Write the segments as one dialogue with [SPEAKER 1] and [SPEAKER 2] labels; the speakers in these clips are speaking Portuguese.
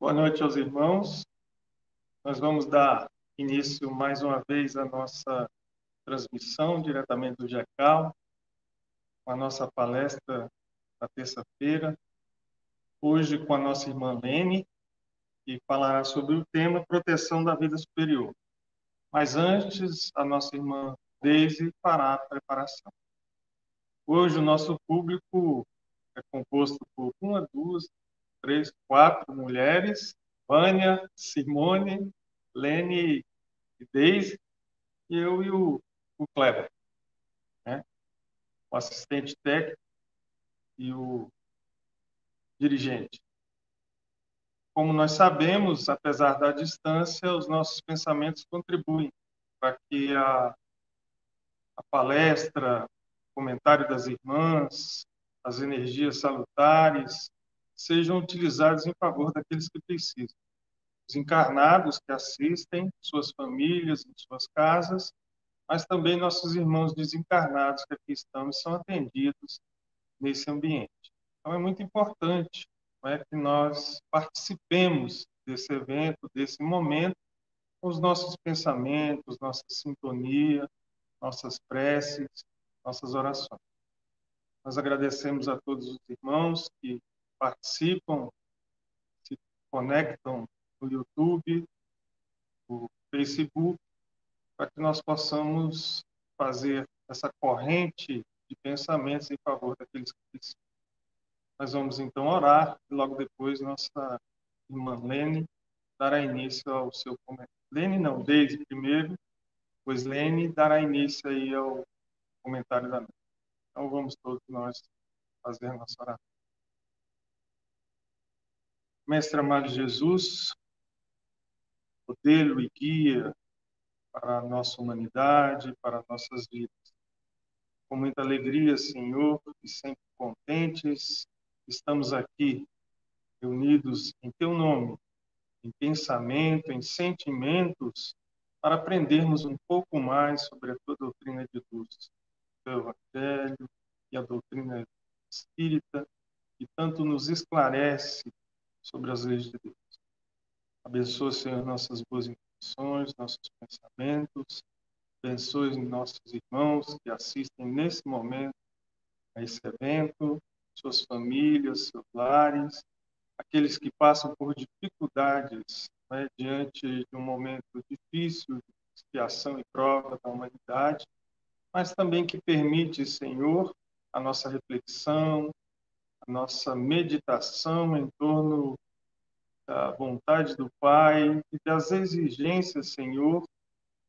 [SPEAKER 1] Boa noite aos irmãos. Nós vamos dar início mais uma vez à nossa transmissão diretamente do GECAL, com a nossa palestra da terça-feira, hoje com a nossa irmã Lene, que falará sobre o tema proteção da vida superior. Mas antes, a nossa irmã Deise fará a preparação. Hoje o nosso público é composto por uma, duas, três, quatro mulheres, Vânia, Simone, Lene e Deise, e eu e o, o Kleber, né? o assistente técnico e o dirigente. Como nós sabemos, apesar da distância, os nossos pensamentos contribuem para que a, a palestra, o comentário das irmãs, as energias salutares, sejam utilizados em favor daqueles que precisam. Os encarnados que assistem, suas famílias, em suas casas, mas também nossos irmãos desencarnados que aqui estão e são atendidos nesse ambiente. Então, é muito importante é, que nós participemos desse evento, desse momento, com os nossos pensamentos, nossa sintonia, nossas preces, nossas orações. Nós agradecemos a todos os irmãos que participam, se conectam no YouTube, no Facebook, para que nós possamos fazer essa corrente de pensamentos em favor daqueles que precisam. Nós vamos então orar e logo depois nossa irmã Lene dará início ao seu comentário. Lene não, desde primeiro, pois Lene dará início aí ao comentário da noite. Então vamos todos nós fazer nossa oração. Mestre amado Jesus, modelo e guia para a nossa humanidade, para nossas vidas. Com muita alegria, Senhor, e sempre contentes, estamos aqui reunidos em Teu nome, em pensamento, em sentimentos, para aprendermos um pouco mais sobre a Tua doutrina de luz, o Evangelho e a doutrina espírita, que tanto nos esclarece sobre as leis de Deus. Abençoa, Senhor, nossas boas intenções, nossos pensamentos. Abençoe nossos irmãos que assistem nesse momento a esse evento, suas famílias, seus lares, aqueles que passam por dificuldades né, diante de um momento difícil de expiação e prova da humanidade, mas também que permite, Senhor, a nossa reflexão, a nossa meditação em torno da vontade do Pai e das exigências, Senhor,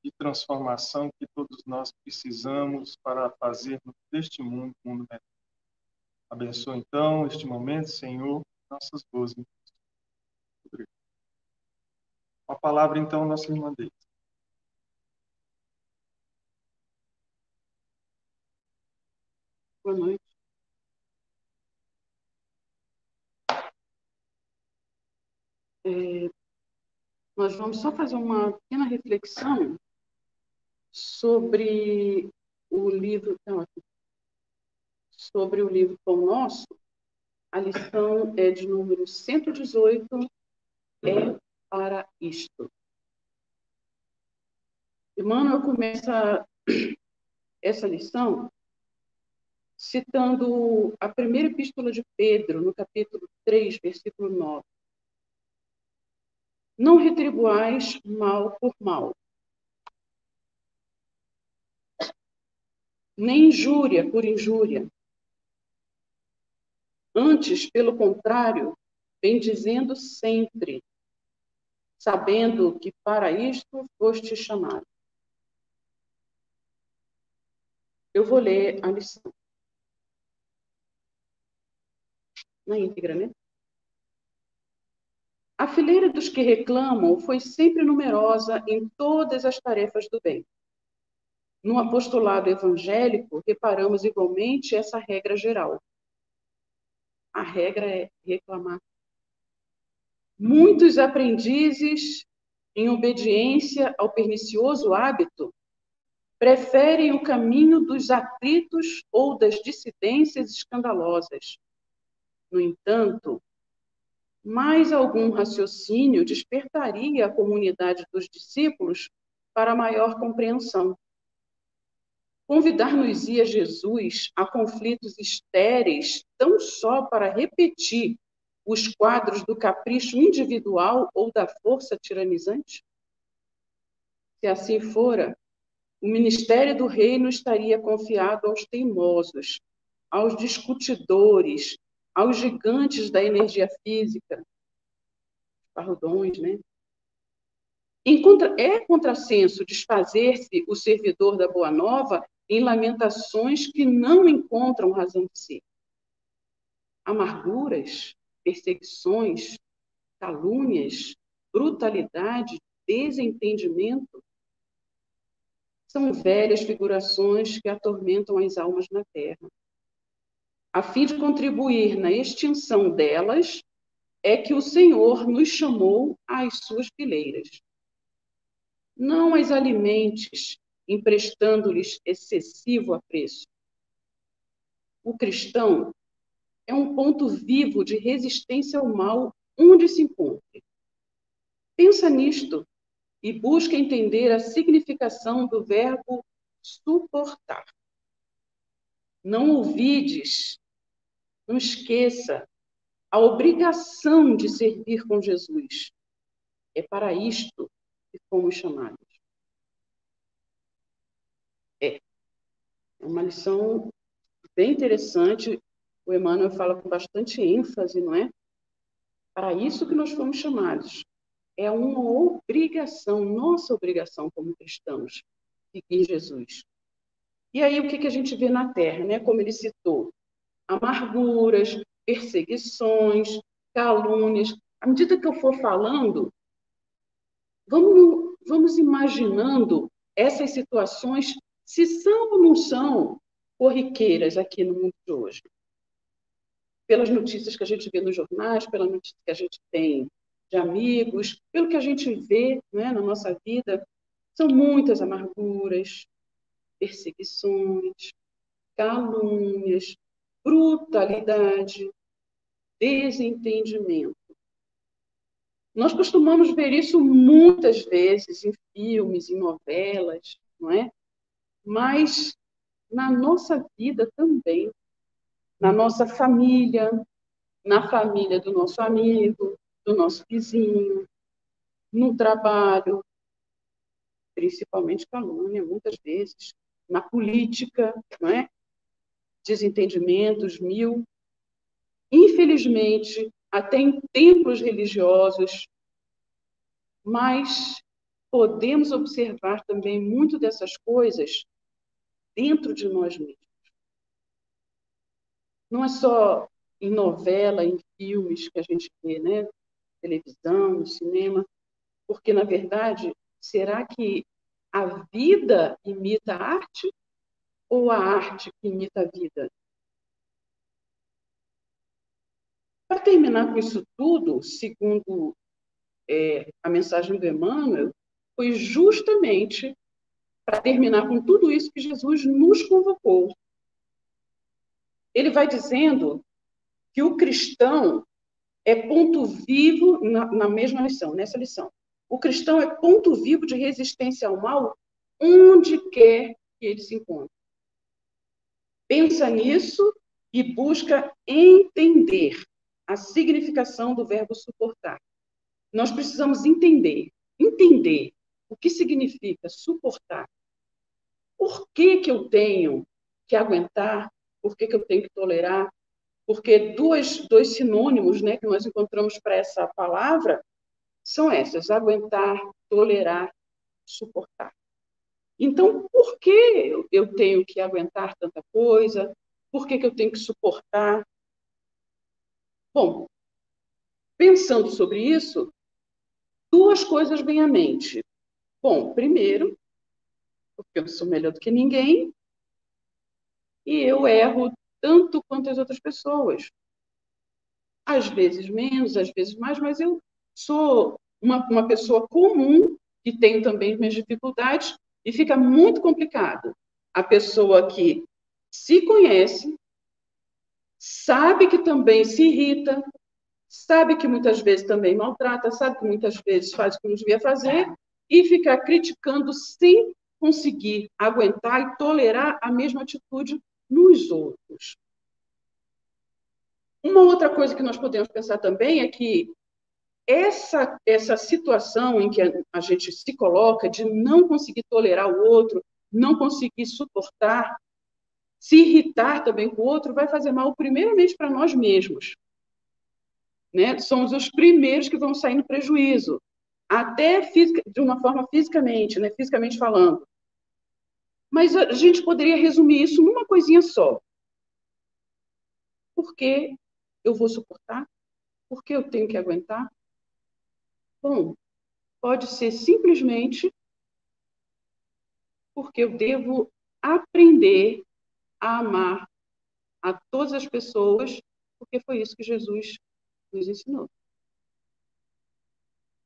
[SPEAKER 1] de transformação que todos nós precisamos para fazermos deste mundo um mundo melhor. Abençoa, então, este momento, Senhor, nossas boas intenções. A palavra, então, nossa irmã Deise.
[SPEAKER 2] Boa noite. É, nós vamos só fazer uma pequena reflexão sobre o livro, não, sobre o livro Pão Nosso. A lição é de número 118, é para isto. Emmanuel começa essa lição citando a primeira epístola de Pedro, no capítulo 3, versículo 9. Não retribuais mal por mal, nem injúria por injúria. Antes, pelo contrário, vem dizendo sempre, sabendo que para isto foste chamado. Eu vou ler a lição. Na íntegra, né? A fileira dos que reclamam foi sempre numerosa em todas as tarefas do bem. No apostolado evangélico, reparamos igualmente essa regra geral. A regra é reclamar. Muitos aprendizes, em obediência ao pernicioso hábito, preferem o caminho dos atritos ou das dissidências escandalosas. No entanto, mais algum raciocínio despertaria a comunidade dos discípulos para maior compreensão. Convidar-nos-ia Jesus a conflitos estéreis tão só para repetir os quadros do capricho individual ou da força tiranizante? Se assim fora, o ministério do reino estaria confiado aos teimosos, aos discutidores, aos gigantes da energia física, parrudões, né? É contrassenso desfazer-se o servidor da Boa Nova em lamentações que não encontram razão de ser. Amarguras, perseguições, calúnias, brutalidade, desentendimento são velhas figurações que atormentam as almas na terra. A fim de contribuir na extinção delas, é que o Senhor nos chamou às suas fileiras. Não as alimentes, emprestando-lhes excessivo apreço. O cristão é um ponto vivo de resistência ao mal onde se encontre. Pensa nisto e busca entender a significação do verbo suportar. Não ouvides, não esqueça a obrigação de servir com Jesus. É para isto que fomos chamados. É. É uma lição bem interessante. O Emmanuel fala com bastante ênfase, não é? Para isso que nós fomos chamados. É uma obrigação, nossa obrigação como cristãos, seguir Jesus. E aí o que, que a gente vê na Terra, né? Como ele citou, amarguras, perseguições, calúnias. À medida que eu for falando, vamos, vamos imaginando essas situações, se são ou não são corriqueiras aqui no mundo de hoje. Pelas notícias que a gente vê nos jornais, pela notícia que a gente tem de amigos, pelo que a gente vê né, na nossa vida, são muitas amarguras, perseguições, calúnias, brutalidade, desentendimento. Nós costumamos ver isso muitas vezes em filmes, em novelas, não é? Mas na nossa vida também, na nossa família, na família do nosso amigo, do nosso vizinho, no trabalho, principalmente calúnia, muitas vezes, na política, não é? Desentendimentos mil infelizmente, até em templos religiosos, mas podemos observar também muito dessas coisas dentro de nós mesmos. Não é só em novela, em filmes que a gente vê, né? Televisão, cinema, porque na verdade, será que a vida imita a arte ou a arte que imita a vida? Para terminar com isso tudo, segundo é, a mensagem do Emmanuel, foi justamente para terminar com tudo isso que Jesus nos convocou. Ele vai dizendo que o cristão é ponto vivo na, na mesma lição, nessa lição. O cristão é ponto vivo de resistência ao mal onde quer que ele se encontre. Pensa nisso e busca entender a significação do verbo suportar. Nós precisamos entender, entender o que significa suportar. Por que, que eu tenho que aguentar? Por que, que eu tenho que tolerar? Porque dois, dois sinônimos né, que nós encontramos para essa palavra são essas: aguentar, tolerar, suportar. Então, por que eu tenho que aguentar tanta coisa? Por que, que eu tenho que suportar? Bom, pensando sobre isso, duas coisas vêm à mente. Bom, primeiro, porque eu sou melhor do que ninguém, e eu erro tanto quanto as outras pessoas. Às vezes menos, às vezes mais, mas eu sou uma, uma pessoa comum que tenho também minhas dificuldades e fica muito complicado. A pessoa que se conhece, sabe que também se irrita, sabe que muitas vezes também maltrata, sabe que muitas vezes faz o que não devia fazer e ficar criticando sem conseguir aguentar e tolerar a mesma atitude nos outros. Uma outra coisa que nós podemos pensar também é que essa, essa situação em que a, gente se coloca de não conseguir tolerar o outro, não conseguir suportar, se irritar também com o outro, vai fazer mal primeiramente para nós mesmos né? Somos os primeiros que vão sair no prejuízo, até física, de uma forma fisicamente, né? Fisicamente falando. Mas a gente poderia resumir isso numa coisinha só. Por que eu vou suportar? Por que eu tenho que aguentar? Bom, pode ser simplesmente porque eu devo aprender a amar a todas as pessoas, porque foi isso que Jesus nos ensinou.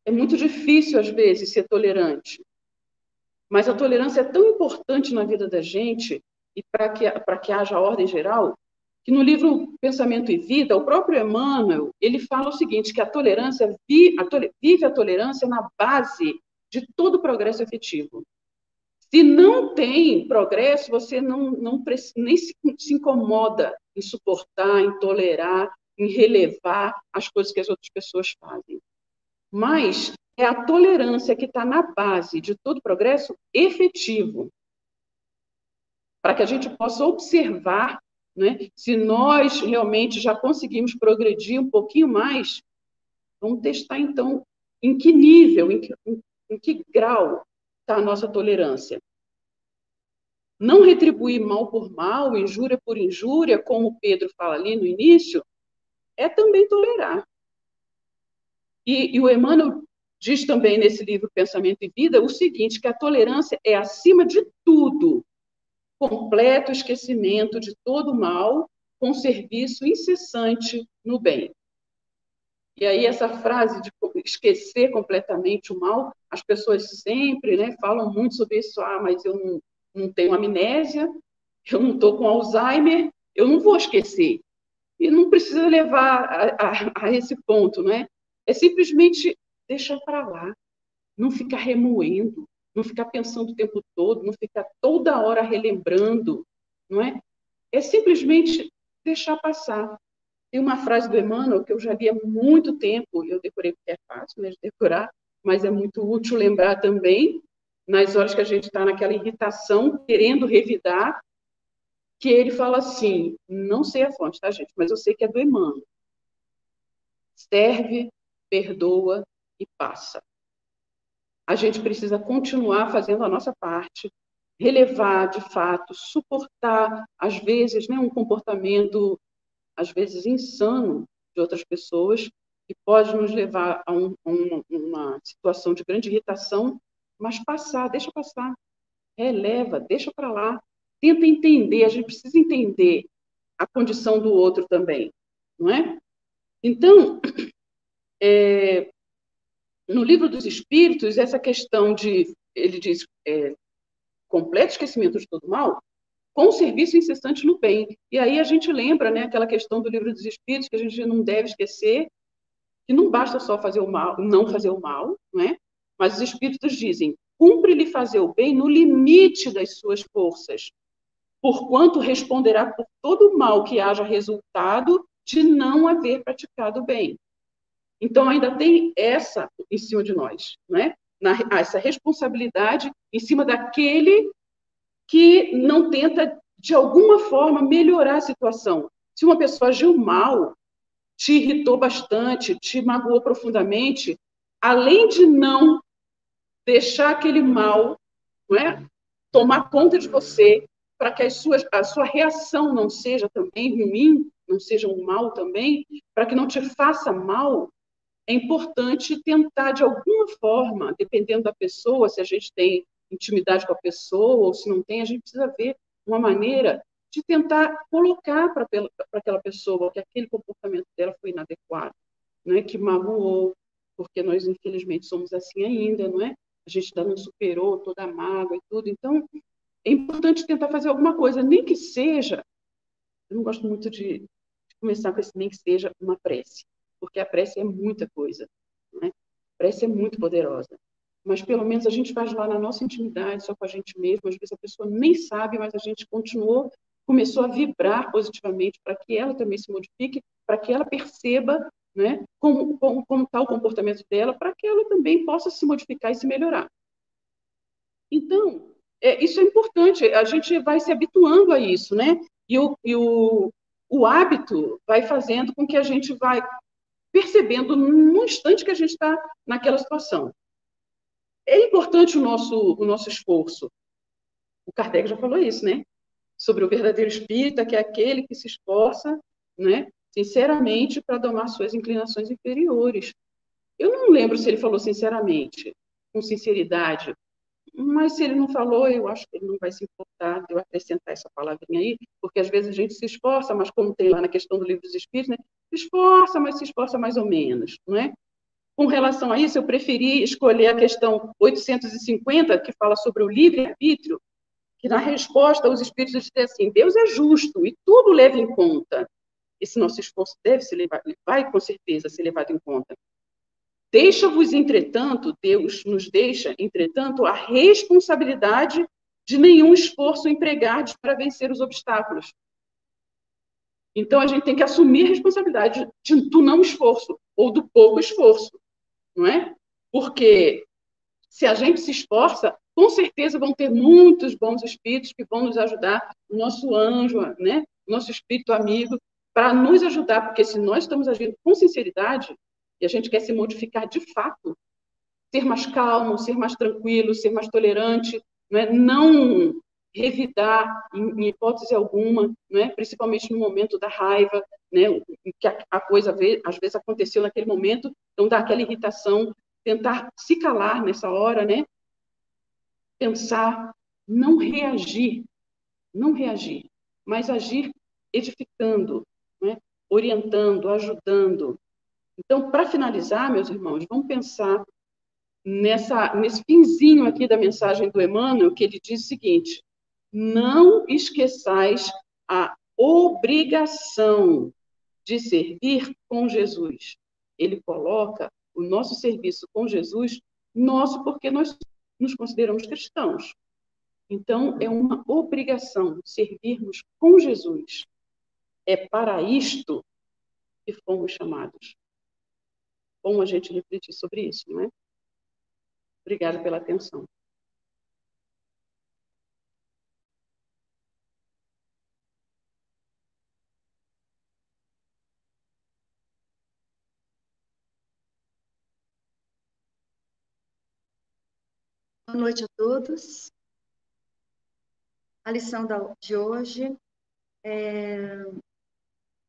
[SPEAKER 2] É muito difícil, às vezes, ser tolerante. Mas a tolerância é tão importante na vida da gente e para que, que haja ordem geral, que no livro Pensamento e Vida, o próprio Emmanuel, ele fala o seguinte, que a tolerância vive a tolerância na base de todo progresso efetivo. Se não tem progresso, você não, não nem se, se incomoda em suportar, em tolerar, em relevar as coisas que as outras pessoas fazem. Mas é a tolerância que está na base de todo progresso efetivo. Para que a gente possa observar né, se nós realmente já conseguimos progredir um pouquinho mais. Vamos testar, então, em que nível, em que, em, que grau está a nossa tolerância. Não retribuir mal por mal, injúria por injúria, como Pedro fala ali no início, é também tolerar. E, e o Emmanuel diz também nesse livro Pensamento e Vida o seguinte, que a tolerância é, acima de tudo, completo esquecimento de todo o mal, com serviço incessante no bem. E aí essa frase de esquecer completamente o mal, as pessoas sempre né, falam muito sobre isso, ah, mas eu não, não tenho amnésia, eu não estou com Alzheimer, eu não vou esquecer. E não precisa levar a, a, a esse ponto, não é? É simplesmente deixar para lá, não ficar remoendo, não ficar pensando o tempo todo, não ficar toda hora relembrando, não é? É simplesmente deixar passar. Tem uma frase do Emmanuel que eu já li há muito tempo, eu decorei porque é fácil né, de decorar, mas é muito útil lembrar também, nas horas que a gente está naquela irritação, querendo revidar, que ele fala assim, não sei a fonte, tá, gente? Mas eu sei que é do Emmanuel. Serve, perdoa e passa. A gente precisa continuar fazendo a nossa parte, relevar de fato, suportar, às vezes, né, um comportamento, às vezes, insano de outras pessoas, que pode nos levar a um, um, uma situação de grande irritação, mas passar, deixa passar, releva, deixa para lá, tenta entender, a gente precisa entender a condição do outro também, não é? Então, é, no livro dos Espíritos, essa questão de, ele diz, é, completo esquecimento de todo mal, com serviço incessante no bem. E aí a gente lembra, né, aquela questão do livro dos Espíritos que a gente não deve esquecer, que não basta só fazer o mal, não fazer o mal, não é? Mas os Espíritos dizem, cumpre-lhe fazer o bem no limite das suas forças, porquanto responderá por todo o mal que haja resultado de não haver praticado bem. Então, ainda tem essa em cima de nós, né? Na, essa responsabilidade em cima daquele que não tenta, de alguma forma, melhorar a situação. Se uma pessoa agiu mal, te irritou bastante, te magoou profundamente, além de não deixar aquele mal não é, tomar conta de você, para que suas, a sua reação não seja também ruim, não seja um mal também, para que não te faça mal, é importante tentar, de alguma forma, dependendo da pessoa, se a gente tem intimidade com a pessoa ou se não tem, a gente precisa ver uma maneira de tentar colocar para aquela pessoa que aquele comportamento dela foi inadequado, né? que magoou, porque nós, infelizmente, somos assim ainda, não é? A gente ainda não superou toda a mágoa e tudo. Então, é importante tentar fazer alguma coisa, nem que seja. Eu não gosto muito de, de começar com esse nem que seja uma prece, porque a prece é muita coisa. Né? A prece é muito poderosa. Mas pelo menos a gente faz lá na nossa intimidade, só com a gente mesmo. Às vezes a pessoa nem sabe, mas a gente continuou, começou a vibrar positivamente para que ela também se modifique, para que ela perceba né, como, como, como está o comportamento dela, para que ela também possa se modificar e se melhorar. Então, é, isso é importante, a gente vai se habituando a isso, né? E o, e o, o hábito vai fazendo com que a gente vai percebendo no instante que a gente está naquela situação. É importante o nosso, o nosso esforço. O Kardec já falou isso, né? Sobre o verdadeiro espírita, que é aquele que se esforça, né? Sinceramente, para domar suas inclinações inferiores. Eu não lembro se ele falou sinceramente, com sinceridade, mas se ele não falou, eu acho que ele não vai se importar de eu acrescentar essa palavrinha aí, porque às vezes a gente se esforça, mas como tem lá na questão do livro dos Espíritos, né? se esforça, mas se esforça mais ou menos, não é? Com relação a isso, eu preferi escolher a questão 850, que fala sobre o livre-arbítrio, que na resposta os Espíritos dizem assim, Deus é justo e tudo leva em conta. Esse nosso esforço deve ser levado, vai com certeza ser levado em conta. Deixa-vos, entretanto, Deus nos deixa, entretanto, a responsabilidade de nenhum esforço empregar para vencer os obstáculos. Então, a gente tem que assumir a responsabilidade de, do não esforço, ou do pouco esforço, não é? Porque se a gente se esforça, com certeza vão ter muitos bons espíritos que vão nos ajudar, o nosso anjo, né? nosso espírito amigo, para nos ajudar, porque se nós estamos agindo com sinceridade, a gente quer se modificar de fato, ser mais calmo, ser mais tranquilo, ser mais tolerante, não, é? não revidar em, hipótese alguma, não é? principalmente no momento da raiva, né? que a, a coisa às vezes aconteceu naquele momento, então dá aquela irritação, tentar se calar nessa hora, né? pensar, não reagir, não reagir, mas agir edificando, né? orientando, ajudando, então, para finalizar, meus irmãos, vamos pensar nessa, nesse finzinho aqui da mensagem do Emmanuel, que ele diz o seguinte: não esqueçais a obrigação de servir com Jesus. Ele coloca o nosso serviço com Jesus nosso porque nós nos consideramos cristãos. Então, é uma obrigação servirmos com Jesus. É para isto que fomos chamados bom a gente refletir sobre isso, não é? Obrigada pela atenção.
[SPEAKER 3] Boa noite a todos. A lição de hoje é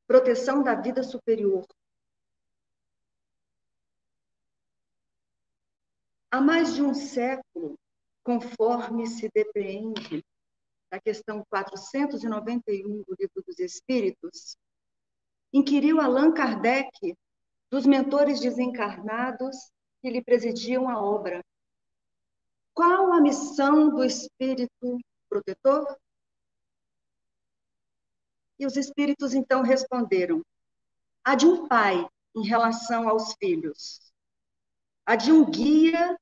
[SPEAKER 3] proteção da vida superior. Há mais de um século, conforme se depreende da questão 491 do Livro dos Espíritos, inquiriu Allan Kardec dos mentores desencarnados que lhe presidiam a obra. Qual a missão do espírito protetor? E os espíritos então responderam: a de um pai em relação aos filhos, a de um guia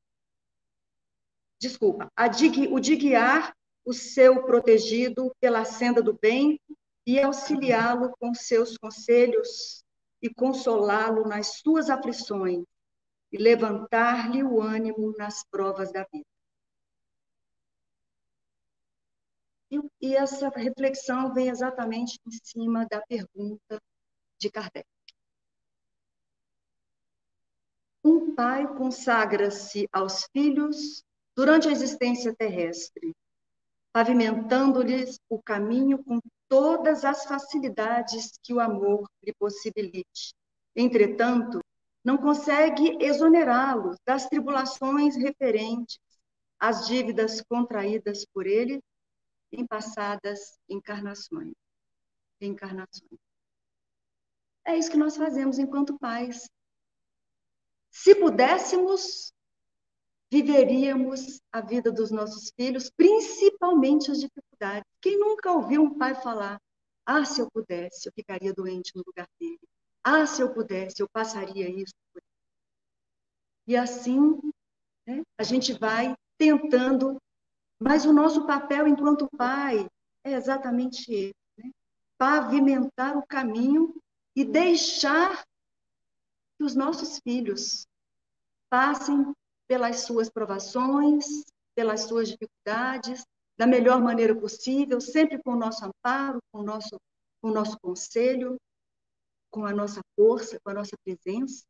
[SPEAKER 3] desculpa, de, o de guiar o seu protegido pela senda do bem e auxiliá-lo com seus conselhos e consolá-lo nas suas aflições e levantar-lhe o ânimo nas provas da vida. E, e essa reflexão vem exatamente em cima da pergunta de Kardec. Um pai consagra-se aos filhos durante a existência terrestre, pavimentando-lhes o caminho com todas as facilidades que o amor lhe possibilite. Entretanto, não consegue exonerá-los das tribulações referentes às dívidas contraídas por ele em passadas encarnações. Encarnações. É isso que nós fazemos enquanto pais. Se pudéssemos, viveríamos a vida dos nossos filhos, principalmente as dificuldades. Quem nunca ouviu um pai falar: Ah, se eu pudesse, eu ficaria doente no lugar dele. Ah, se eu pudesse, eu passaria isso. E assim, né, a gente vai tentando, mas o nosso papel enquanto pai é exatamente esse: né? pavimentar o caminho e deixar que os nossos filhos passem pelas suas provações, pelas suas dificuldades, da melhor maneira possível, sempre com o nosso amparo, com o nosso, com o nosso conselho, com a nossa força, com a nossa presença.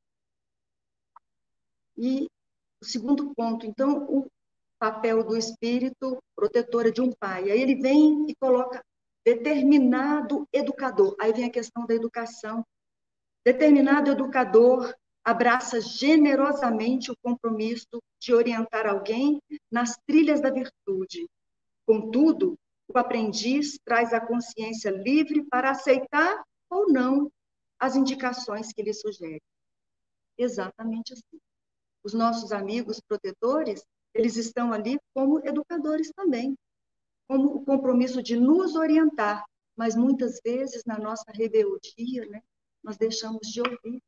[SPEAKER 3] E o segundo ponto, então, o papel do espírito protetora de um pai. Aí ele vem e coloca determinado educador. Aí vem a questão da educação. Determinado educador abraça generosamente o compromisso de orientar alguém nas trilhas da virtude. Contudo, o aprendiz traz a consciência livre para aceitar ou não as indicações que ele sugere. Exatamente assim. Os nossos amigos protetores, eles estão ali como educadores também, como o compromisso de nos orientar, mas muitas vezes na nossa rebeldia, né, nós deixamos de ouvir,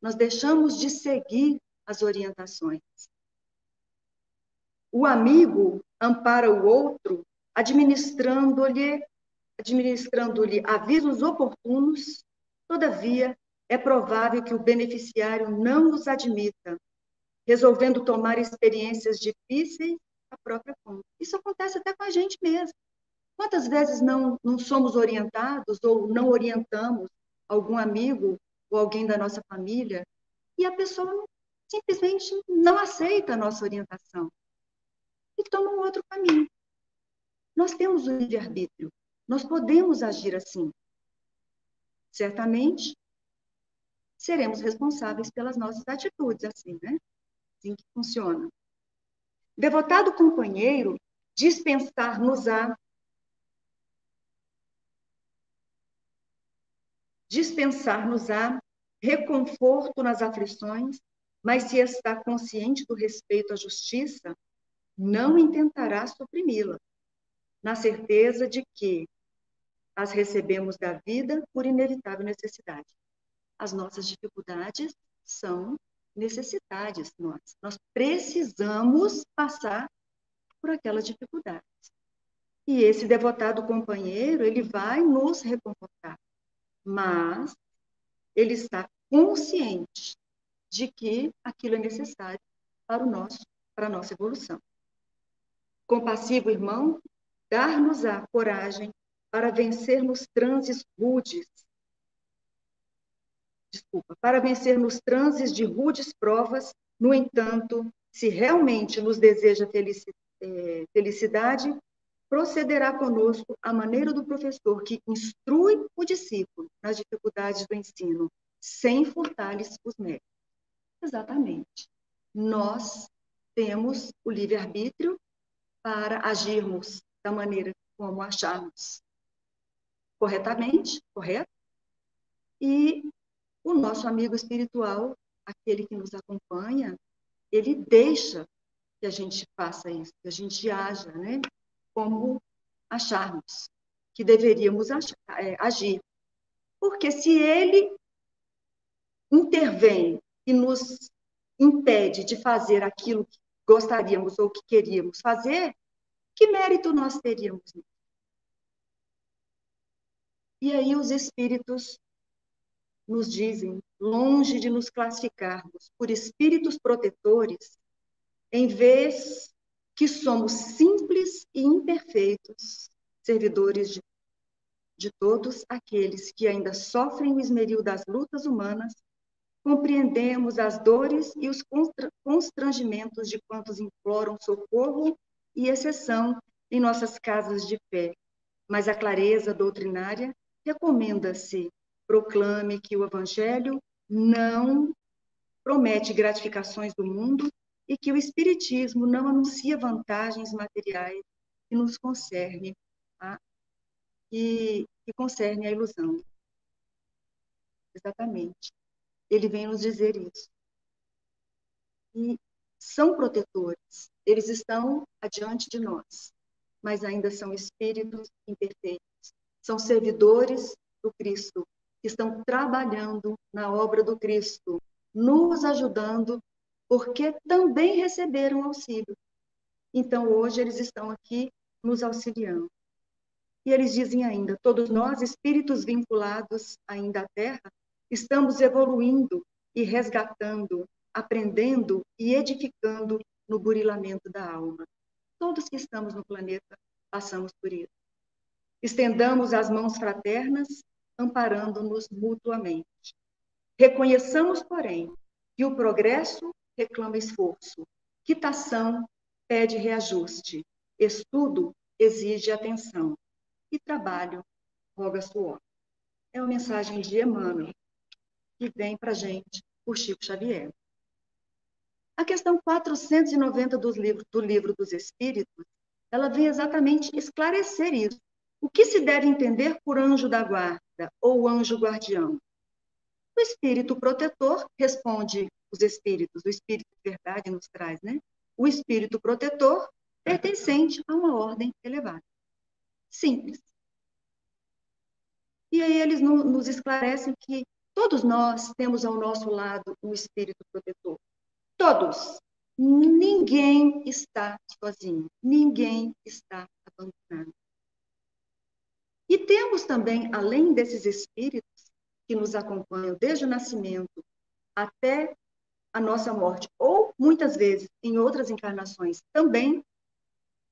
[SPEAKER 3] nós deixamos de seguir as orientações. O amigo ampara o outro, administrando-lhe administrando-lhe avisos oportunos Todavia, é provável que o beneficiário não os admita, resolvendo tomar experiências difíceis à própria conta. Isso acontece até com a gente mesmo. Quantas vezes não, não somos orientados ou não orientamos algum amigo ou alguém da nossa família e a pessoa simplesmente não aceita a nossa orientação e toma um outro caminho. Nós temos o livre-arbítrio, nós podemos agir assim certamente seremos responsáveis pelas nossas atitudes, assim, né? Assim que funciona. Devotado companheiro, dispensar-nos-á dispensar-nos-á reconforto nas aflições, mas se está consciente do respeito à justiça, não intentará suprimi-la, na certeza de que as recebemos da vida por inevitável necessidade. As nossas dificuldades são necessidades nossas. Nós precisamos passar por aquelas dificuldades. E esse devotado companheiro, ele vai nos reconfortar. Mas ele está consciente de que aquilo é necessário para o nosso, para a nossa evolução. Compassivo irmão, dar-nos a coragem para vencermos transes rudes. Desculpa, para vencermos transes de rudes provas, no entanto, se realmente nos deseja é, felicidade, procederá conosco a maneira do professor que instrui o discípulo nas dificuldades do ensino, sem furtar-lhes os méritos. Exatamente. Nós temos o livre-arbítrio para agirmos da maneira como acharmos corretamente, correto? E o nosso amigo espiritual, aquele que nos acompanha, ele deixa que a gente faça isso, que a gente haja, né? Como acharmos que deveríamos é, agir. Porque se ele intervém e nos impede de fazer aquilo que gostaríamos ou que queríamos fazer, que mérito nós teríamos? E aí os espíritos nos dizem, longe de nos classificarmos por espíritos protetores, em vez que somos simples e imperfeitos servidores de, de todos aqueles que ainda sofrem o esmeril das lutas humanas, compreendemos as dores e os constrangimentos de quantos imploram socorro e exceção em nossas casas de fé, mas a clareza doutrinária recomenda-se proclame que o Evangelho não promete gratificações do mundo e que o Espiritismo não anuncia vantagens materiais que nos concerne a, que, que concerne a ilusão. Exatamente. Ele vem nos dizer isso. E são protetores, eles estão adiante de nós, mas ainda são espíritos imperfeitos são servidores do Cristo que estão trabalhando na obra do Cristo, nos ajudando, porque também receberam auxílio. Então, hoje, eles estão aqui nos auxiliando. E eles dizem ainda: todos nós, espíritos vinculados ainda à Terra, estamos evoluindo e resgatando, aprendendo e edificando no burilamento da alma. Todos que estamos no planeta passamos por isso. Estendamos as mãos fraternas, amparando-nos mutuamente. Reconheçamos, porém, que o progresso reclama esforço, quitação pede reajuste, estudo exige atenção e trabalho roga suor. É uma mensagem de Emmanuel que vem para gente por Chico Xavier. A questão 490 do livro, do livro dos Espíritos, ela vem exatamente esclarecer isso. O que se deve entender por anjo da guarda ou anjo guardião? O espírito protetor responde os espíritos, o espírito de verdade nos traz, né? O espírito protetor pertencente a uma ordem elevada. Simples. E aí eles nos esclarecem que todos nós temos ao nosso lado um espírito protetor. Todos. Ninguém está sozinho, ninguém está abandonado. E temos também, além desses espíritos que nos acompanham desde o nascimento até a nossa morte, ou muitas vezes em outras encarnações também,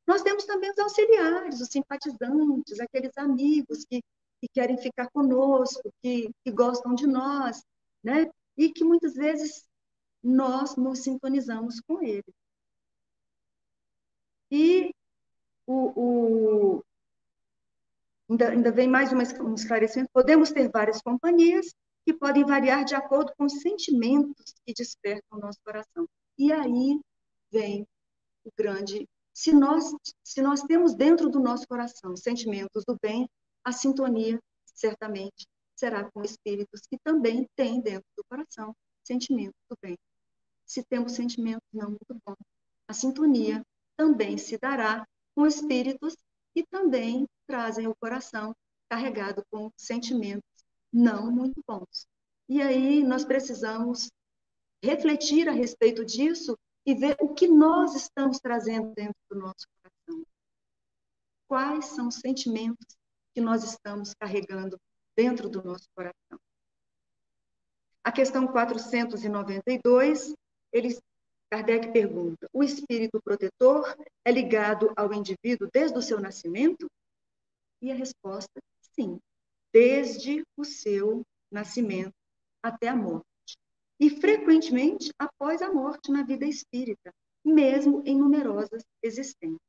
[SPEAKER 3] nós temos também os auxiliares, os simpatizantes, aqueles amigos que, que querem ficar conosco, que, que gostam de nós, né? E que muitas vezes nós nos sintonizamos com ele. E o, o ainda, ainda vem mais uma, um esclarecimento: podemos ter várias companhias que podem variar de acordo com os sentimentos que despertam o nosso coração. E aí vem o grande. Se nós, se nós temos dentro do nosso coração sentimentos do bem, a sintonia certamente será com espíritos que também têm dentro do coração sentimentos do bem se temos sentimentos não muito bons. A sintonia também se dará com espíritos que também trazem o coração carregado com sentimentos não muito bons. E aí nós precisamos refletir a respeito disso e ver o que nós estamos trazendo dentro do nosso coração. Quais são os sentimentos que nós estamos carregando dentro do nosso coração. A questão 492 ele, Kardec pergunta: o espírito protetor é ligado ao indivíduo desde o seu nascimento? E a resposta: sim, desde o seu nascimento até a morte. E frequentemente após a morte na vida espírita, mesmo em numerosas existências.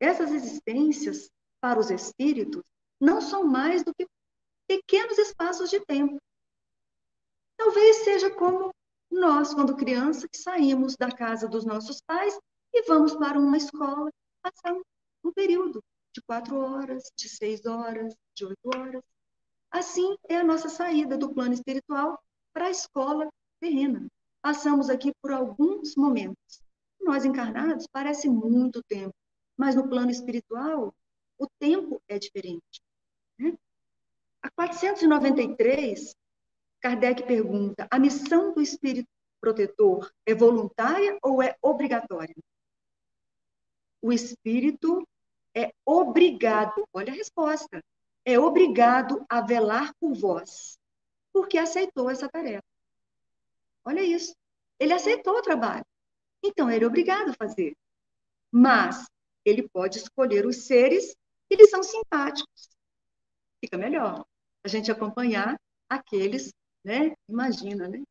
[SPEAKER 3] Essas existências, para os espíritos, não são mais do que pequenos espaços de tempo. Talvez seja como nós, quando criança, saímos da casa dos nossos pais e vamos para uma escola passar um período de quatro horas, de seis horas, de oito horas. Assim é a nossa saída do plano espiritual para a escola terrena. Passamos aqui por alguns momentos. Nós encarnados parece muito tempo, mas no plano espiritual o tempo é diferente. Né? A 493, Kardec pergunta: a missão do espírito protetor é voluntária ou é obrigatória? O espírito é obrigado, olha a resposta, é obrigado a velar por vós, porque aceitou essa tarefa. Olha isso. Ele aceitou o trabalho. Então, ele é obrigado a fazer. Mas ele pode escolher os seres que lhe são simpáticos. Fica melhor a gente acompanhar aqueles né? Imagina, né?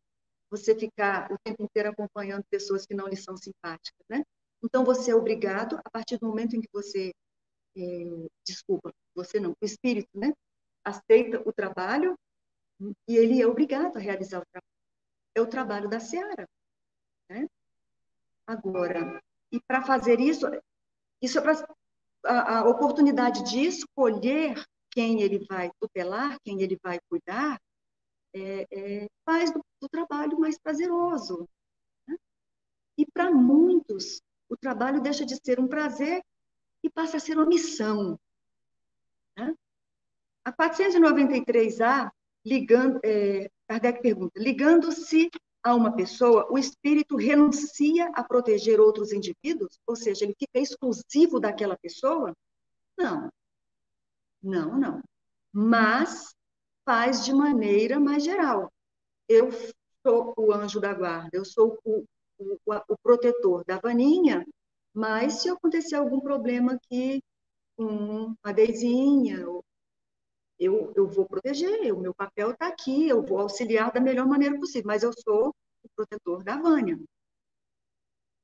[SPEAKER 3] Você ficar o tempo inteiro acompanhando pessoas que não lhe são simpáticas, né? Então você é obrigado a partir do momento em que você, é, desculpa, você não, o espírito, né? Aceita o trabalho e ele é obrigado a realizar o trabalho. É o trabalho da seara, né? Agora, e para fazer isso, isso é para a, a oportunidade de escolher quem ele vai tutelar, quem ele vai cuidar, é, é, faz do, do, trabalho mais prazeroso. Né? E para muitos, o trabalho deixa de ser um prazer e passa a ser uma missão. Né? A 493A ligando, é, Kardec pergunta, ligando-se a uma pessoa, o espírito renuncia a proteger outros indivíduos? Ou seja, ele fica exclusivo daquela pessoa? Não. Não, não. Mas faz de maneira mais geral. Eu sou o anjo da guarda, eu sou o, o, o protetor da Vaninha, mas se acontecer algum problema aqui com a Deizinha, eu, eu vou proteger, o meu papel está aqui, eu vou auxiliar da melhor maneira possível, mas eu sou o protetor da Vânia,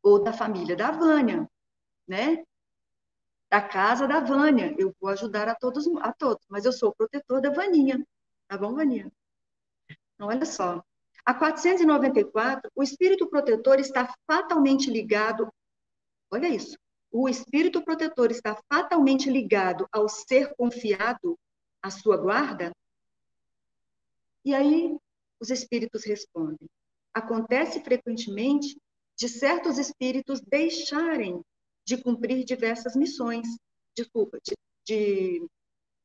[SPEAKER 3] ou da família da Vânia, né? Da casa da Vânia, eu vou ajudar a todos, a todos, mas eu sou o protetor da Vaninha, tá bom, Vaninha? Então, olha só, a 494, o espírito protetor está fatalmente ligado, olha isso, o espírito protetor está fatalmente ligado ao ser confiado à sua guarda? E aí os espíritos respondem: acontece frequentemente de certos espíritos deixarem de cumprir diversas missões, desculpa, de, de,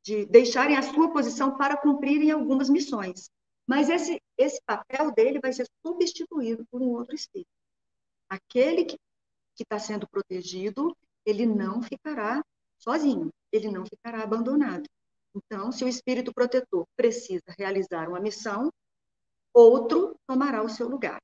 [SPEAKER 3] de deixarem a sua posição para cumprirem algumas missões. Mas esse, esse papel dele vai ser substituído por um outro espírito. Aquele que está sendo protegido, ele não ficará sozinho, ele não ficará abandonado. Então, se o espírito protetor precisa realizar uma missão, outro tomará o seu lugar.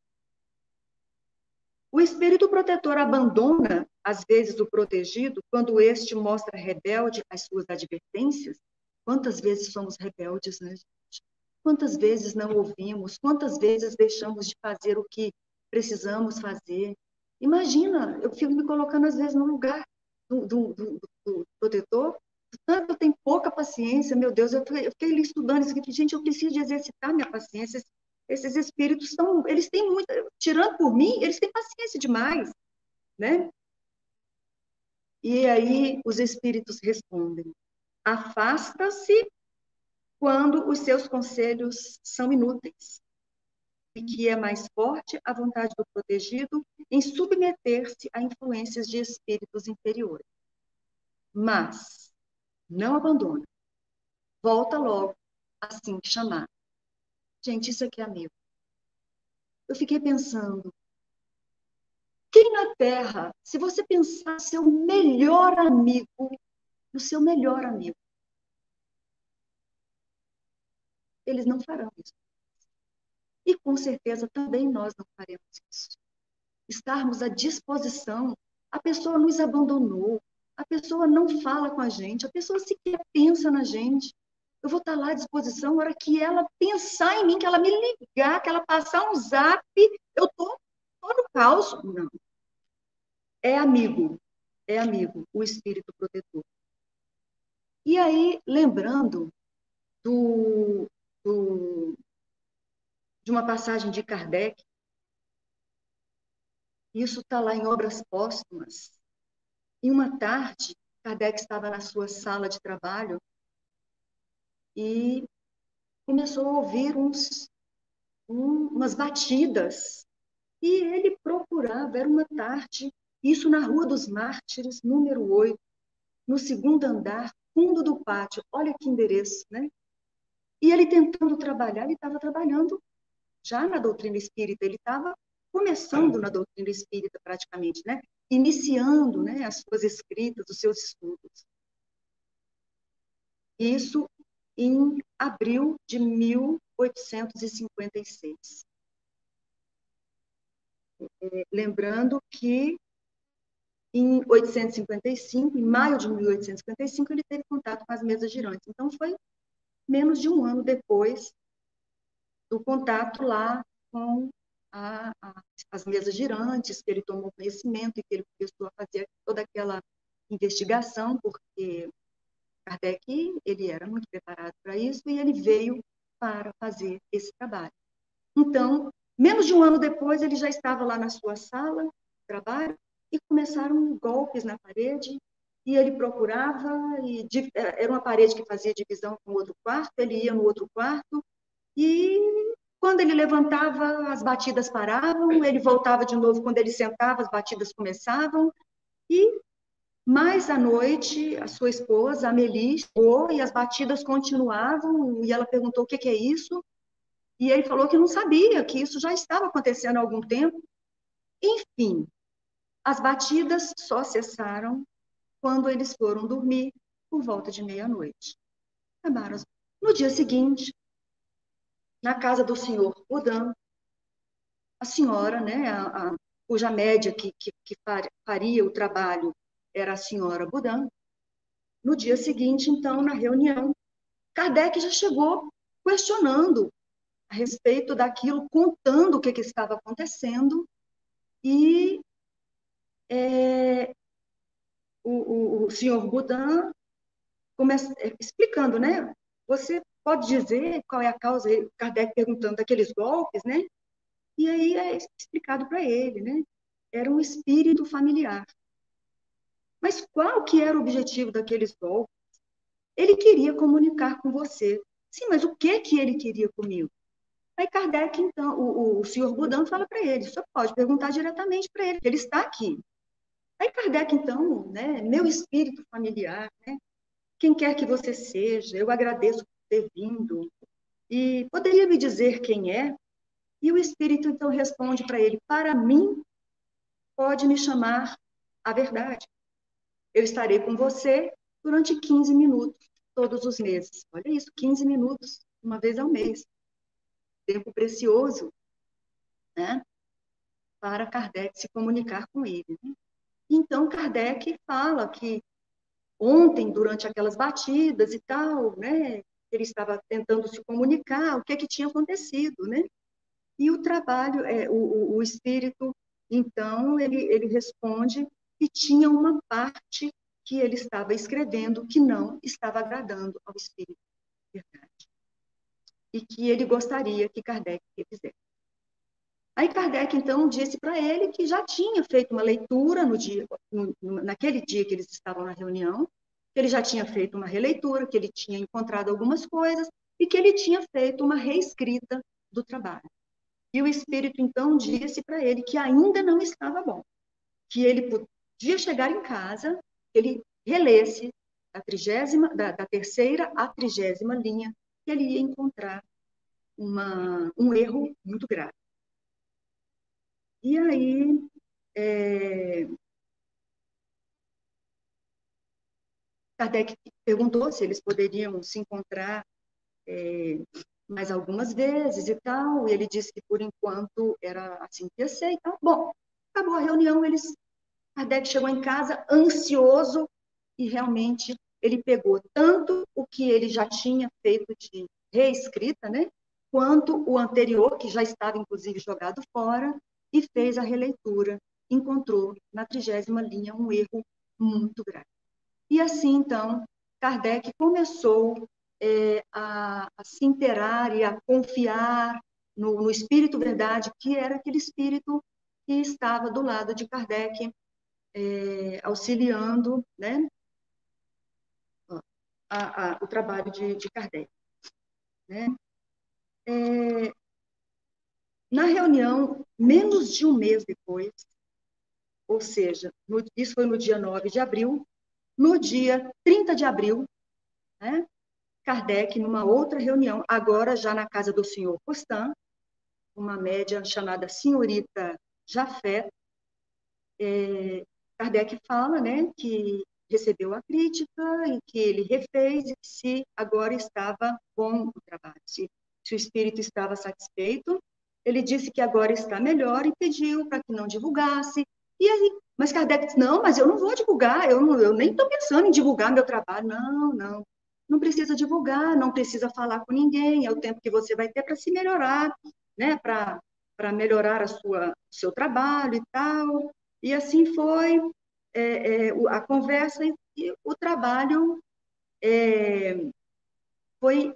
[SPEAKER 3] O espírito protetor abandona, às vezes, o protegido quando este mostra rebelde às suas advertências. Quantas vezes somos rebeldes, né, gente? Quantas vezes não ouvimos? Quantas vezes deixamos de fazer o que precisamos fazer? Imagina, eu fico me colocando, às vezes, no lugar do, do, do, do protetor, tanto eu tenho pouca paciência, meu Deus, eu fiquei, eu fiquei ali estudando isso aqui, gente, eu preciso de exercitar minha paciência, esses espíritos estão, eles têm muita, tirando por mim, eles têm paciência demais, né? E aí os espíritos respondem: afasta-se quando os seus conselhos são inúteis, e que é mais forte a vontade do protegido em submeter-se a influências de espíritos inferiores. Mas não abandona. Volta logo, assim que chamar. Gente, isso aqui é amigo. Eu fiquei pensando, quem na Terra, se você pensar seu melhor amigo, o seu melhor amigo, eles não farão isso. E com certeza também nós não faremos isso. Estarmos à disposição, a pessoa nos abandonou, a pessoa não fala com a gente, a pessoa sequer pensa na gente eu vou estar lá à disposição, na hora que ela pensar em mim, que ela me ligar, que ela passar um zap, eu tô, tô no caos. Não. É amigo, é amigo, o espírito protetor. E aí, lembrando do, do, de uma passagem de Kardec, isso está lá em Obras Póstumas. Em uma tarde, Kardec estava na sua sala de trabalho e começou a ouvir uns, um, umas batidas. E ele procurava, era uma tarde, isso na Rua dos Mártires, número 8, no segundo andar, fundo do pátio. Olha que endereço, né? E ele tentando trabalhar, ele estava trabalhando já na doutrina espírita, ele estava começando na doutrina espírita praticamente, né? Iniciando, né, as suas escritas, os seus estudos. Isso em abril de 1856. É, lembrando que em 855, em maio de 1855, ele teve contato com as mesas girantes. Então, foi menos de um ano depois do contato lá com a, a, as mesas girantes, que ele tomou conhecimento e que ele começou a fazer toda aquela investigação, porque Kardec, ele era muito preparado para isso e ele veio para fazer esse trabalho. Então, menos de um ano depois, ele já estava lá na sua sala de trabalho e começaram golpes na parede e ele procurava e eh, era uma parede que fazia divisão com outro quarto, ele ia no outro quarto e quando ele levantava, as batidas paravam, ele voltava de novo, quando ele sentava, as batidas começavam e Mas à noite, a sua esposa, Amelie, chegou e as batidas continuavam, e ela perguntou o que, que é isso. E ele falou que não sabia, que isso já estava acontecendo há algum tempo. Enfim, as batidas só cessaram quando eles foram dormir por volta de meia-noite. No dia seguinte, na casa do senhor Odan, a senhora, né, a, a, cuja média que, que, que, faria o trabalho era a senhora Budan, no dia seguinte, então, na reunião, Kardec já chegou questionando a respeito daquilo, contando o que, que estava acontecendo, e é, o, o, o, senhor Budan começa, é, explicando, né? Você pode dizer qual é a causa, Kardec perguntando daqueles golpes, né? E aí é explicado para ele, né? Era um espírito familiar. Mas qual que era o objetivo daqueles golpes? Ele queria comunicar com você. Sim, mas o que que ele queria comigo? Aí Kardec, então, o, o senhor Budan fala para ele, você pode perguntar diretamente para ele, ele está aqui. Aí Kardec, então, né, meu espírito familiar, né, quem quer que você seja, eu agradeço ter vindo. E poderia me dizer quem é? E o espírito, então, responde para ele, para mim, pode me chamar a verdade. Eu estarei com você durante 15 minutos, todos os meses. Olha isso, 15 minutos, uma vez ao mês tempo precioso, né? Para Kardec se comunicar com ele. Né? Então, Kardec fala que ontem, durante aquelas batidas e tal, né? Ele estava tentando se comunicar, o que, que tinha acontecido, né? E o trabalho, é, o, o espírito, então, ele, ele responde que tinha uma parte que ele estava escrevendo que não estava agradando ao espírito. Verdade e que ele gostaria que Kardec refizesse. Aí Kardec, então, disse para ele que já tinha feito uma leitura no dia, no, naquele dia que eles estavam na reunião, que ele já tinha feito uma releitura, que ele tinha encontrado algumas coisas e que ele tinha feito uma reescrita do trabalho. E o Espírito, então, disse para ele que ainda não estava bom, que ele podia chegar em casa, ele relesse da, trigésima, da, da terceira à trigésima linha que ele ia encontrar uma, um erro muito grave. E aí, é, Kardec perguntou se eles poderiam se encontrar é, mais algumas vezes e tal, e ele disse que por enquanto era assim que ia ser. Então, bom, acabou a reunião, eles, Kardec chegou em casa ansioso e realmente ele pegou tanto o que ele já tinha feito de reescrita, né, quanto o anterior, que já estava inclusive jogado fora, e fez a releitura. Encontrou na trigésima linha um erro muito grave. E assim, então, Kardec começou é, a, a, se interar e a confiar no, no Espírito Verdade, que era aquele Espírito que estava do lado de Kardec, é, auxiliando né, a, a, o trabalho de, de Kardec. Né? É, na reunião, menos de um mês depois, ou seja, no, isso foi no dia 9 de abril, no dia 30 de abril, né, Kardec, numa outra reunião, agora já na casa do senhor Costan, uma média chamada senhorita Jafé, é, Kardec fala né, que recebeu a crítica e que ele refez e se agora estava bom o trabalho, se, se o espírito estava satisfeito. Ele disse que agora está melhor e pediu para que não divulgasse. E aí, mas Kardec disse, não, mas eu não vou divulgar, eu, não, eu nem estou pensando em divulgar meu trabalho. Não, não, não precisa divulgar, não precisa falar com ninguém, é o tempo que você vai ter para se melhorar, né, para melhorar a sua seu trabalho e tal. E assim foi, é, é, a conversa e o trabalho é, foi.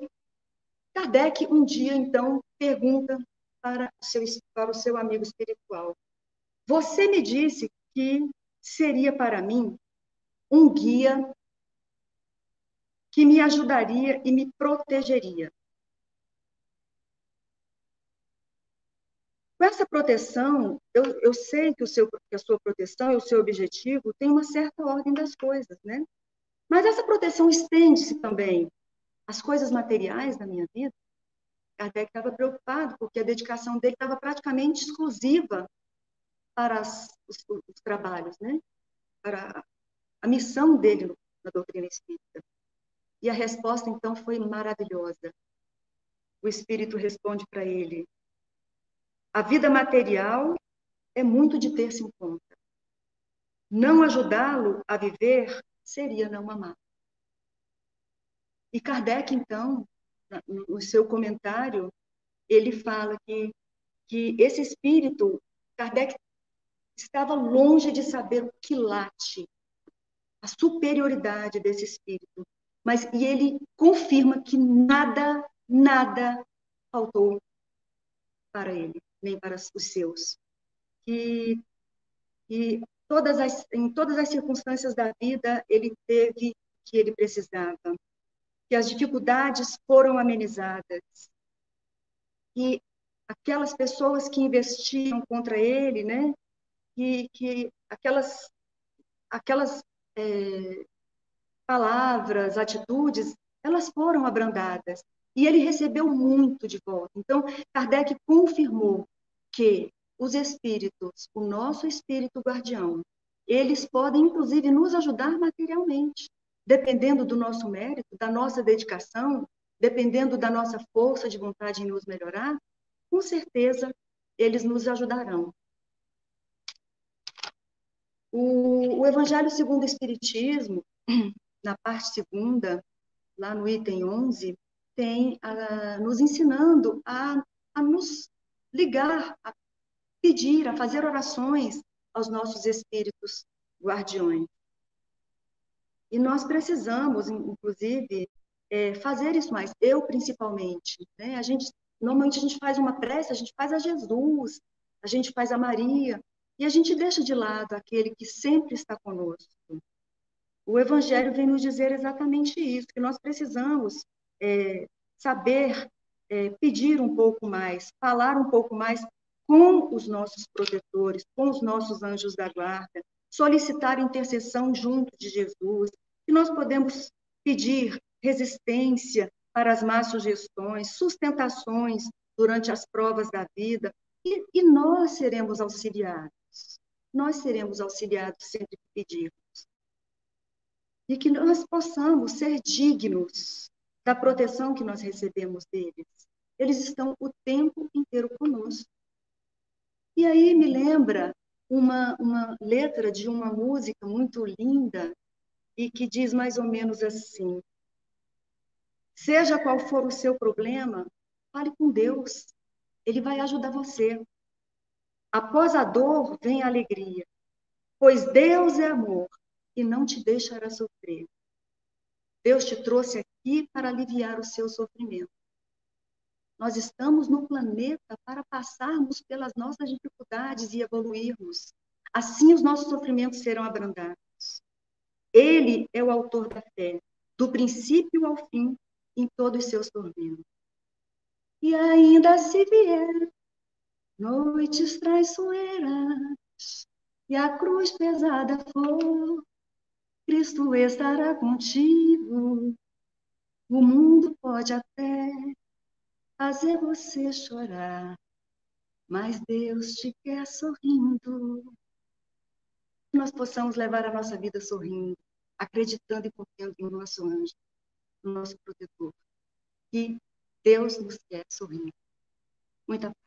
[SPEAKER 3] Kardec um dia, então, pergunta para o, seu, para o seu amigo espiritual: Você me disse que seria para mim um guia que me ajudaria e me protegeria. com essa proteção, eu, eu sei que, o seu, que a sua proteção e o seu objetivo tem uma certa ordem das coisas, né? Mas essa proteção estende-se também às coisas materiais da minha vida. Kardec estava preocupado, porque a dedicação dele estava praticamente exclusiva para as, os, os, trabalhos, né? para a missão dele na doutrina espírita. E a resposta, então, foi maravilhosa. O Espírito responde para ele: a vida material é muito de ter-se em conta. Não ajudá-lo a viver seria não amar. E Kardec, então, no seu comentário, ele fala que, que esse espírito, Kardec estava longe de saber o que late, a superioridade desse espírito. Mas e ele confirma que nada, nada faltou para ele, nem para os seus. Que, que todas as, em todas as circunstâncias da vida ele teve o que ele precisava. Que as dificuldades foram amenizadas. E aquelas pessoas que investiam contra ele, né, que, que aquelas, aquelas é, palavras, atitudes, elas foram abrandadas. E ele recebeu muito de volta. Então, Kardec confirmou que os espíritos, o nosso espírito guardião, eles podem, inclusive, nos ajudar materialmente, dependendo do nosso mérito, da nossa dedicação, dependendo da nossa força de vontade em nos melhorar, com certeza eles nos ajudarão. O, o Evangelho segundo o Espiritismo, na parte segunda, lá no item 11, tem a, nos ensinando a, a nos ligar, a pedir, a fazer orações aos nossos espíritos guardiões. E nós precisamos, inclusive, é, fazer isso mais, eu principalmente. Né? A gente, normalmente a gente faz uma prece, a gente faz a Jesus, a gente faz a Maria, e a gente deixa de lado aquele que sempre está conosco. O Evangelho vem nos dizer exatamente isso, que nós precisamos é, saber é, pedir um pouco mais, falar um pouco mais com os nossos protetores, com os nossos anjos da guarda, solicitar intercessão junto de Jesus, que nós podemos pedir resistência para as más sugestões, sustentações durante as provas da vida, e, e nós seremos auxiliados nós seremos auxiliados sempre que pedirmos. E que nós possamos ser dignos da proteção que nós recebemos deles. Eles estão o tempo inteiro conosco. E aí me lembra uma, uma letra de uma música muito linda e que diz mais ou menos assim: Seja qual for o seu problema, fale com Deus. Ele vai ajudar você. Após a dor vem a alegria, pois Deus é amor e não te deixará sofrer. Deus te trouxe aqui para aliviar o seu sofrimento. Nós estamos no planeta para passarmos pelas nossas dificuldades e evoluirmos. Assim os nossos sofrimentos serão abrandados. Ele é o autor da fé, do princípio ao fim, em todos os seus tormentos. E ainda se vier noites traiçoeiras e a cruz pesada for, Cristo estará contigo. O mundo pode até fazer você chorar, mas Deus te quer sorrindo. Que nós possamos levar a nossa vida sorrindo, acreditando e confiando no nosso anjo, no nosso protetor. Que Deus nos quer sorrindo. Muita paz.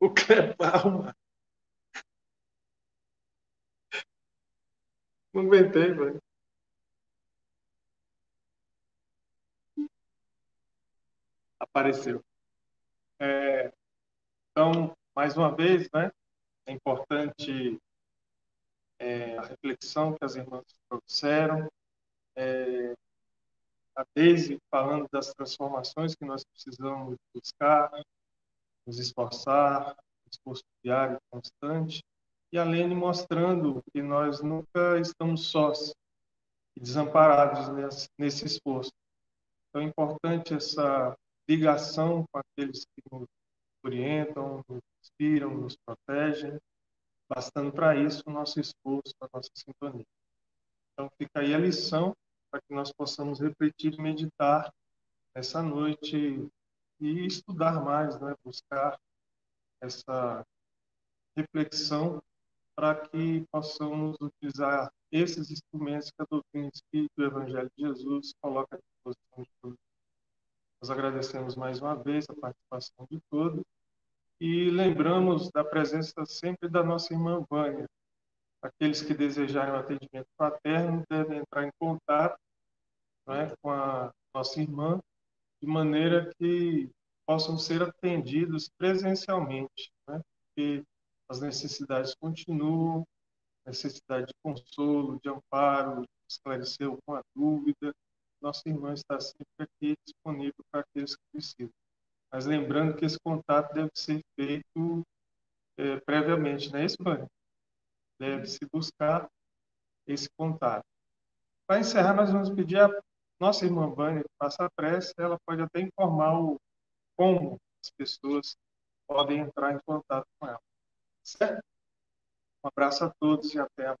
[SPEAKER 1] O Clepalma. Não aguentei, velho. Apareceu. É, então, mais uma vez, né, é importante é, a reflexão que as irmãs trouxeram, é, a Daisy falando das transformações que nós precisamos buscar, nos esforçar, esforço diário constante, e a Lene mostrando que nós nunca estamos sós e desamparados nesse, nesse esforço. Então é importante essa ligação com aqueles que nos orientam, nos inspiram, nos protegem, bastando para isso o nosso esforço, a nossa sintonia. Então fica aí a lição para que nós possamos repetir e meditar essa noite e estudar mais, né? buscar essa reflexão para que possamos utilizar esses instrumentos que a doutrina espírita do Evangelho de Jesus coloca à disposição de todos. Nós agradecemos mais uma vez a participação de todos e lembramos da presença sempre da nossa irmã Vânia. Aqueles que desejarem o atendimento fraterno devem entrar em contato né, com a nossa irmã, de maneira que possam ser atendidos presencialmente, né, porque as necessidades continuam, necessidade de consolo, de amparo, esclarecer alguma dúvida. Nossa irmã está sempre aqui disponível para aqueles que precisam. Mas lembrando que esse contato deve ser feito é, previamente, é isso, Vânia? Deve-se buscar esse contato. Para encerrar, nós vamos pedir a nossa irmã Vânia que faça a prece, ela pode até informar o, como as pessoas podem entrar em contato com ela. Certo? Um abraço a todos e até a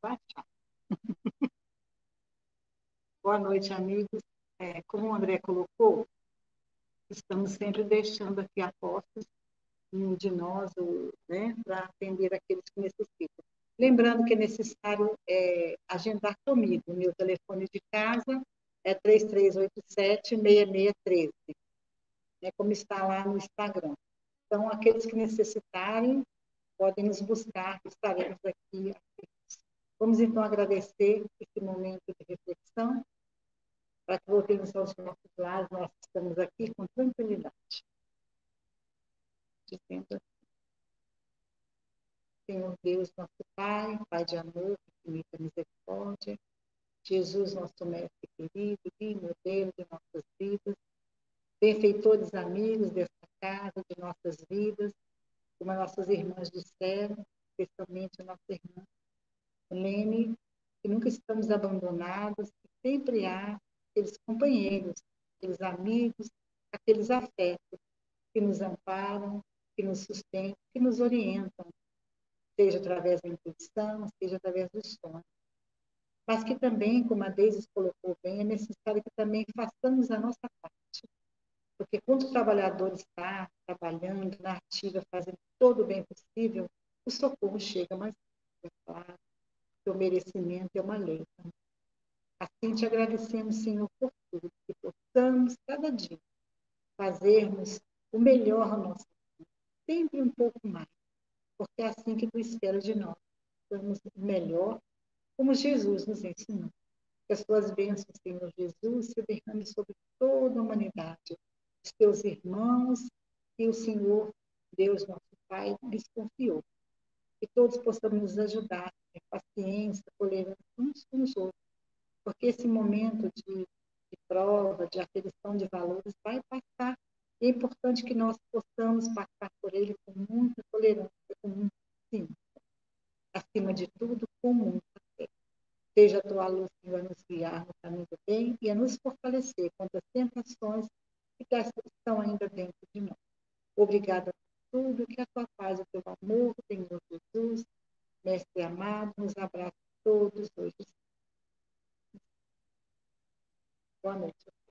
[SPEAKER 4] próxima. Boa noite, amigos. É, como o André colocou, estamos sempre deixando aqui apostas um de nós né, para atender aqueles que necessitam. Lembrando que é necessário é, agendar comigo. Meu telefone de casa é 3387-6613 né, como está lá no Instagram. Então, aqueles que necessitarem, podem nos buscar, estaremos aqui. Vamos, então, agradecer esse momento de reflexão, para que voltemos aos nossos lares, nós estamos aqui com tranquilidade. Dizendo assim, Senhor Deus, nosso Pai, Pai de amor, infinita misericórdia, Jesus, nosso mestre querido, e Deus de nossas vidas, benfeitores amigos desta casa, de nossas vidas, como as nossas irmãs disseram, especialmente a nossa irmã Lene, que nunca estamos abandonados, que sempre há aqueles companheiros, aqueles amigos, aqueles afetos que nos amparam, que nos sustentam, que nos orientam, seja através da intuição, seja através do sonho. Mas que também, como a Deise colocou bem, é necessário que também façamos a nossa parte porque quando o trabalhador está trabalhando na ativa, fazendo todo o bem possível, o socorro chega mais rápido, é claro, porque o merecimento é uma lei. Assim te agradecemos, Senhor, por tudo, que possamos, cada dia, fazermos o melhor vida, sempre um pouco mais, porque é assim que tu esperas de nós, o melhor, como Jesus nos ensinou. Que as tuas bênçãos, Senhor Jesus, se derramem sobre toda a humanidade, os teus irmãos e o Senhor, Deus nosso Pai, lhes confiou. Que todos possamos nos ajudar, ter paciência, tolerância uns com os outros, porque esse momento de, de prova, de aferição de valores vai passar. É importante que nós possamos passar por ele com muita tolerância, com muita ciência. Acima de tudo, com muita fé. Seja a tua luz, Senhor, a nos guiar no caminho do bem e a nos fortalecer contra as tentações que estão ainda dentro de nós. Obrigada por tudo, que a tua paz e o teu amor, Senhor Jesus, Mestre amado, nos abraça todos hoje. Boa noite.